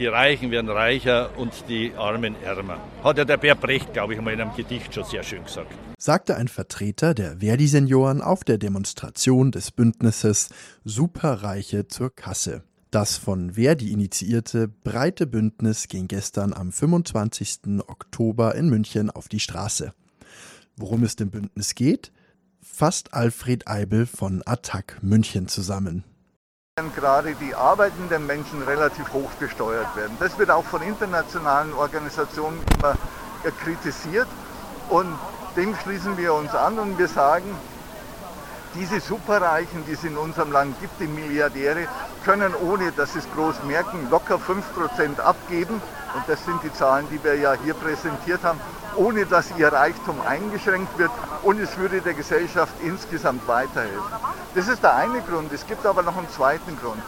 Die Reichen werden reicher und die Armen ärmer. Hat ja der Bär Brecht, glaube ich, mal in einem Gedicht schon sehr schön gesagt. Sagte ein Vertreter der Verdi-Senioren auf der Demonstration des Bündnisses Superreiche zur Kasse. Das von Verdi initiierte breite Bündnis ging gestern am 25. Oktober in München auf die Straße. Worum es dem Bündnis geht, fasst Alfred Eibel von Attac München zusammen. Gerade die arbeitenden Menschen relativ hoch besteuert werden. Das wird auch von internationalen Organisationen immer kritisiert und dem schließen wir uns an und wir sagen, diese Superreichen, die es in unserem Land gibt, die Milliardäre, können ohne dass sie es groß merken, locker 5% abgeben. Und das sind die Zahlen, die wir ja hier präsentiert haben, ohne dass ihr Reichtum eingeschränkt wird und es würde der Gesellschaft insgesamt weiterhelfen. Das ist der eine Grund. Es gibt aber noch einen zweiten Grund.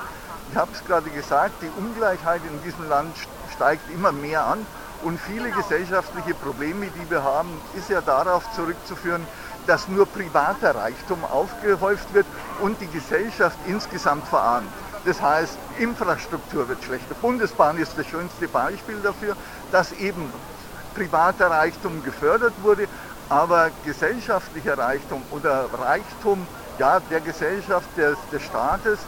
Ich habe es gerade gesagt, die Ungleichheit in diesem Land steigt immer mehr an und viele gesellschaftliche Probleme, die wir haben, ist ja darauf zurückzuführen, dass nur privater Reichtum aufgehäuft wird und die Gesellschaft insgesamt verarmt. Das heißt, Infrastruktur wird schlechter. Bundesbahn ist das schönste Beispiel dafür, dass eben privater Reichtum gefördert wurde, aber gesellschaftlicher Reichtum oder Reichtum ja, der Gesellschaft, des, des Staates,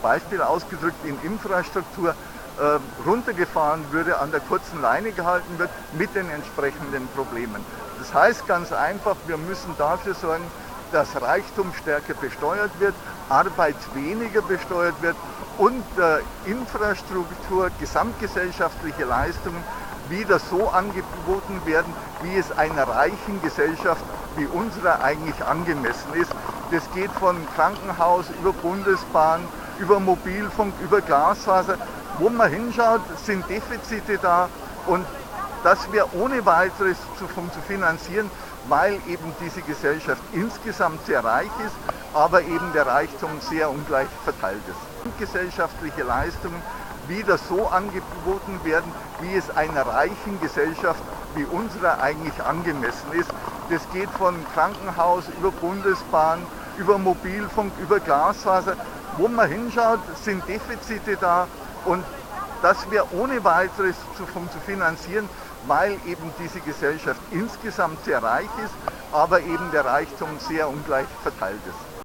Beispiel ausgedrückt in Infrastruktur, äh, runtergefahren würde, an der kurzen Leine gehalten wird mit den entsprechenden Problemen. Das heißt ganz einfach, wir müssen dafür sorgen, dass Reichtum stärker besteuert wird, Arbeit weniger besteuert wird und äh, Infrastruktur, gesamtgesellschaftliche Leistungen wieder so angeboten werden, wie es einer reichen Gesellschaft wie unserer eigentlich angemessen ist. Das geht von Krankenhaus über Bundesbahn, über Mobilfunk, über Glasfaser. Wo man hinschaut, sind Defizite da und das wäre ohne weiteres zu, zu finanzieren, weil eben diese Gesellschaft insgesamt sehr reich ist, aber eben der Reichtum sehr ungleich verteilt ist. Gesellschaftliche Leistungen wieder so angeboten werden, wie es einer reichen Gesellschaft wie unserer eigentlich angemessen ist. Das geht von Krankenhaus über Bundesbahn, über Mobilfunk, über Glasfaser. Wo man hinschaut, sind Defizite da und das wäre ohne weiteres zu, zu finanzieren, weil eben diese Gesellschaft insgesamt sehr reich ist, aber eben der Reichtum sehr ungleich verteilt ist.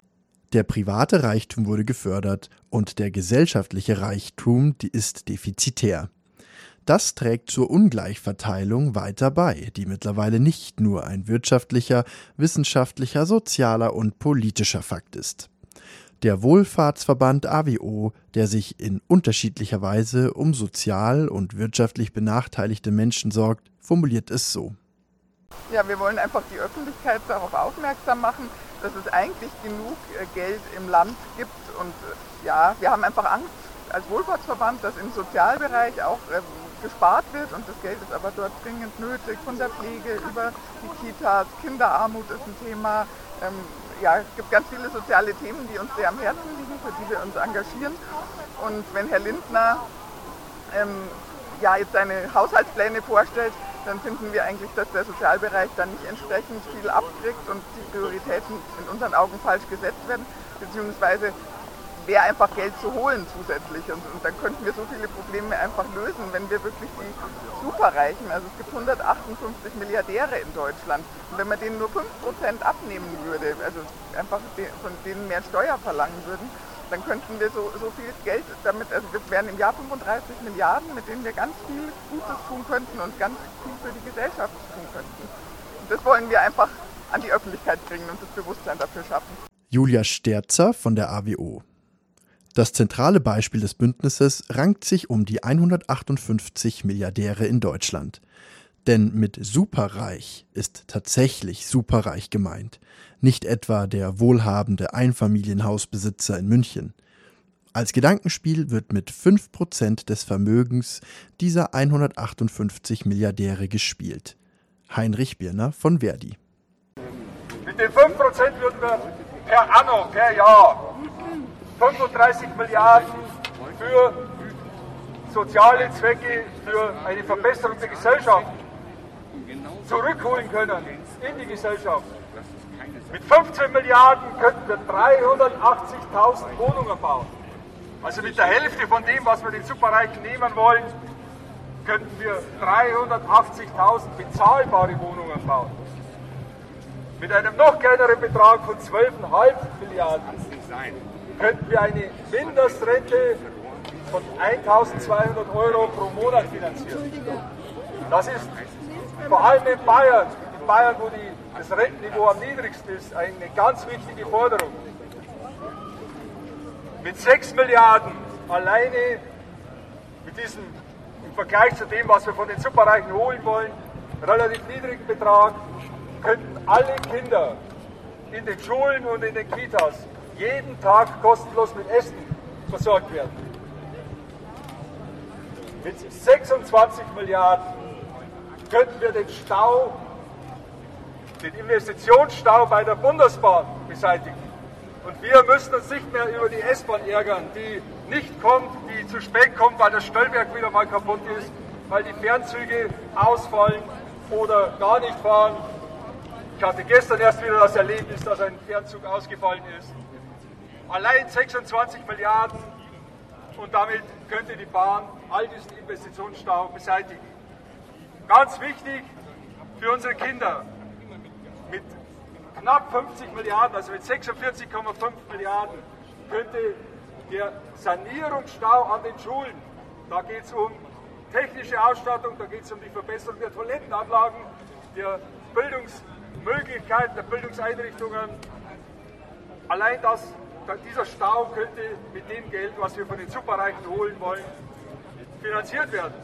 Der private Reichtum wurde gefördert und der gesellschaftliche Reichtum die ist defizitär. Das trägt zur Ungleichverteilung weiter bei, die mittlerweile nicht nur ein wirtschaftlicher, wissenschaftlicher, sozialer und politischer Fakt ist. Der Wohlfahrtsverband AWO, der sich in unterschiedlicher Weise um sozial und wirtschaftlich benachteiligte Menschen sorgt, formuliert es so. Ja, wir wollen einfach die Öffentlichkeit darauf aufmerksam machen, dass es eigentlich genug äh, Geld im Land gibt. Und äh, ja, wir haben einfach Angst als Wohlfahrtsverband, dass im Sozialbereich auch ähm, gespart wird und das Geld ist aber dort dringend nötig, von der Pflege über die Kitas, Kinderarmut ist ein Thema, ähm, ja, es gibt ganz viele soziale Themen, die uns sehr am Herzen liegen, für die wir uns engagieren. Und wenn Herr Lindner ähm, ja, jetzt seine Haushaltspläne vorstellt, dann finden wir eigentlich, dass der Sozialbereich dann nicht entsprechend viel abkriegt und die Prioritäten in unseren Augen falsch gesetzt werden, beziehungsweise wäre einfach Geld zu holen zusätzlich. Und, und, dann könnten wir so viele Probleme einfach lösen, wenn wir wirklich die Superreichen, also es gibt 158 Milliardäre in Deutschland, und wenn man denen nur 5% abnehmen würde, also einfach von denen mehr Steuer verlangen würden, dann könnten wir so, so viel Geld damit, also das wären im Jahr 35 Milliarden, mit denen wir ganz viel Gutes tun könnten und ganz viel für die Gesellschaft tun könnten. Und das wollen wir einfach an die Öffentlichkeit bringen und das Bewusstsein dafür schaffen. Julia Sterzer von der AWO. Das zentrale Beispiel des Bündnisses rankt sich um die 158 Milliardäre in Deutschland. Denn mit superreich ist tatsächlich superreich gemeint, nicht etwa der wohlhabende Einfamilienhausbesitzer in München. Als Gedankenspiel wird mit 5% des Vermögens dieser 158 Milliardäre gespielt. Heinrich Birner von Verdi. Mit den 5% würden wir per anno, per Jahr 35 Milliarden für soziale Zwecke, für eine Verbesserung der Gesellschaft zurückholen können in die Gesellschaft. Mit 15 Milliarden könnten wir 380.000 Wohnungen bauen. Also mit der Hälfte von dem, was wir den Superreichen nehmen wollen, könnten wir 380.000 bezahlbare Wohnungen bauen. Mit einem noch kleineren Betrag von 12,5 Milliarden könnten wir eine Mindestrente von 1.200 Euro pro Monat finanzieren. Das ist vor allem in Bayern, in Bayern, wo die, das Rentenniveau am niedrigsten ist, eine ganz wichtige Forderung. Mit 6 Milliarden alleine, mit diesem im Vergleich zu dem, was wir von den Superreichen holen wollen, relativ niedrigen Betrag, könnten alle Kinder in den Schulen und in den Kitas jeden Tag kostenlos mit Essen versorgt werden. Mit 26 Milliarden könnten wir den Stau, den Investitionsstau bei der Bundesbahn beseitigen. Und wir müssen uns nicht mehr über die S-Bahn ärgern, die nicht kommt, die zu spät kommt, weil das Stellwerk wieder mal kaputt ist, weil die Fernzüge ausfallen oder gar nicht fahren. Ich hatte gestern erst wieder das Erlebnis, dass ein Fernzug ausgefallen ist. Allein 26 Milliarden und damit könnte die Bahn all diesen Investitionsstau beseitigen. Ganz wichtig für unsere Kinder. Mit knapp 50 Milliarden, also mit 46,5 Milliarden, könnte der Sanierungsstau an den Schulen, da geht es um technische Ausstattung, da geht es um die Verbesserung der Toilettenanlagen, der Bildungsmöglichkeiten, der Bildungseinrichtungen. Allein das, dieser Stau könnte mit dem Geld, was wir von den Superreichen holen wollen, finanziert werden.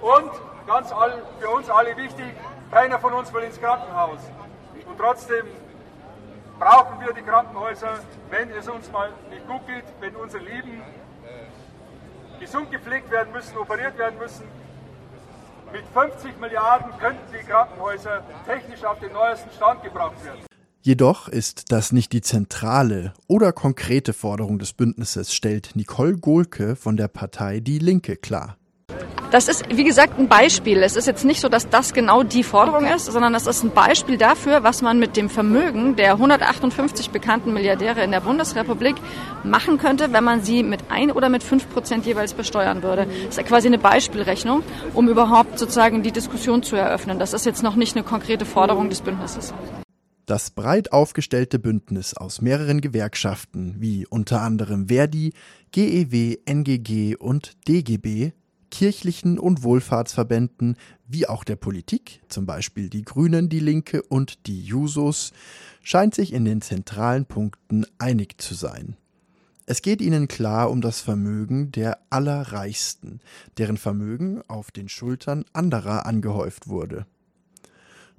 Und ganz all, für uns alle wichtig, keiner von uns will ins Krankenhaus. Und trotzdem brauchen wir die Krankenhäuser, wenn es uns mal nicht gut geht, wenn unsere Lieben gesund gepflegt werden müssen, operiert werden müssen. Mit 50 Milliarden könnten die Krankenhäuser technisch auf den neuesten Stand gebracht werden. Jedoch ist das nicht die zentrale oder konkrete Forderung des Bündnisses, stellt Nicole Gohlke von der Partei Die Linke klar. Das ist, wie gesagt, ein Beispiel. Es ist jetzt nicht so, dass das genau die Forderung ist, sondern es ist ein Beispiel dafür, was man mit dem Vermögen der 158 bekannten Milliardäre in der Bundesrepublik machen könnte, wenn man sie mit ein oder mit fünf Prozent jeweils besteuern würde. Das ist quasi eine Beispielrechnung, um überhaupt sozusagen die Diskussion zu eröffnen. Das ist jetzt noch nicht eine konkrete Forderung des Bündnisses. Das breit aufgestellte Bündnis aus mehreren Gewerkschaften wie unter anderem Verdi, GEW, NGG und DGB kirchlichen und Wohlfahrtsverbänden wie auch der Politik, zum Beispiel die Grünen, die Linke und die Jusos, scheint sich in den zentralen Punkten einig zu sein. Es geht ihnen klar um das Vermögen der Allerreichsten, deren Vermögen auf den Schultern anderer angehäuft wurde.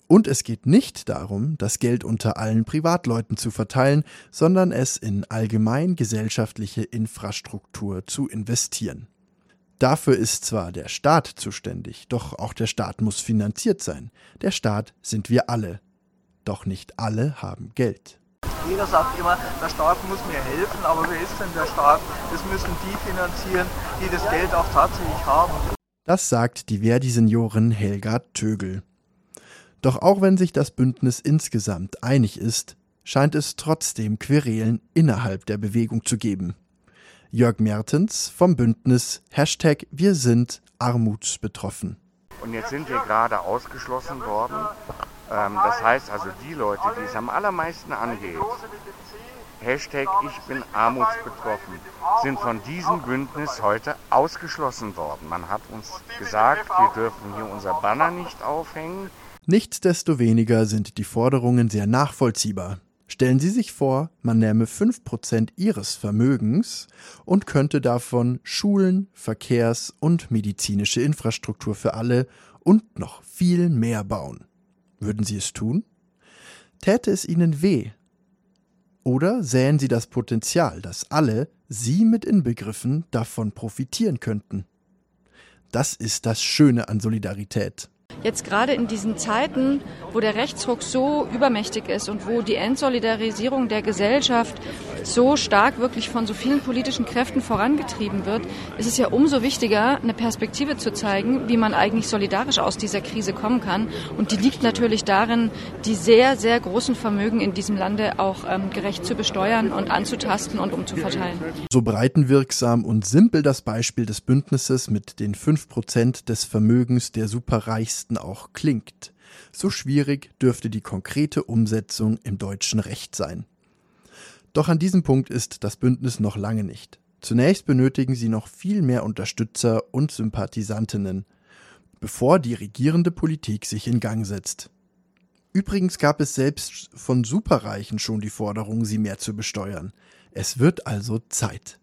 Und es geht nicht darum, das Geld unter allen Privatleuten zu verteilen, sondern es in allgemein gesellschaftliche Infrastruktur zu investieren. Dafür ist zwar der Staat zuständig, doch auch der Staat muss finanziert sein. Der Staat sind wir alle. Doch nicht alle haben Geld. Jeder sagt immer, der Staat muss mir helfen, aber wer ist denn der Staat? Das müssen die finanzieren, die das Geld auch tatsächlich haben. Das sagt die Verdi-Seniorin Helga Tögel. Doch auch wenn sich das Bündnis insgesamt einig ist, scheint es trotzdem Querelen innerhalb der Bewegung zu geben. Jörg Mertens vom Bündnis Hashtag Wir sind armutsbetroffen. Und jetzt sind wir gerade ausgeschlossen worden. Ähm, das heißt also, die Leute, die es am allermeisten angeht, Hashtag Ich bin armutsbetroffen, sind von diesem Bündnis heute ausgeschlossen worden. Man hat uns gesagt, wir dürfen hier unser Banner nicht aufhängen. Nichtsdestoweniger sind die Forderungen sehr nachvollziehbar. Stellen Sie sich vor, man nähme 5% Ihres Vermögens und könnte davon Schulen, Verkehrs- und medizinische Infrastruktur für alle und noch viel mehr bauen. Würden Sie es tun? Täte es Ihnen weh? Oder sähen Sie das Potenzial, dass alle, Sie mit inbegriffen, davon profitieren könnten? Das ist das Schöne an Solidarität. Jetzt gerade in diesen Zeiten, wo der Rechtsruck so übermächtig ist und wo die Entsolidarisierung der Gesellschaft so stark wirklich von so vielen politischen Kräften vorangetrieben wird, ist es ja umso wichtiger, eine Perspektive zu zeigen, wie man eigentlich solidarisch aus dieser Krise kommen kann. Und die liegt natürlich darin, die sehr, sehr großen Vermögen in diesem Lande auch ähm, gerecht zu besteuern und anzutasten und umzuverteilen. So breitenwirksam und simpel das Beispiel des Bündnisses mit den 5% des Vermögens der Superreichsten auch klingt. So schwierig dürfte die konkrete Umsetzung im deutschen Recht sein. Doch an diesem Punkt ist das Bündnis noch lange nicht. Zunächst benötigen sie noch viel mehr Unterstützer und Sympathisantinnen, bevor die regierende Politik sich in Gang setzt. Übrigens gab es selbst von Superreichen schon die Forderung, sie mehr zu besteuern. Es wird also Zeit.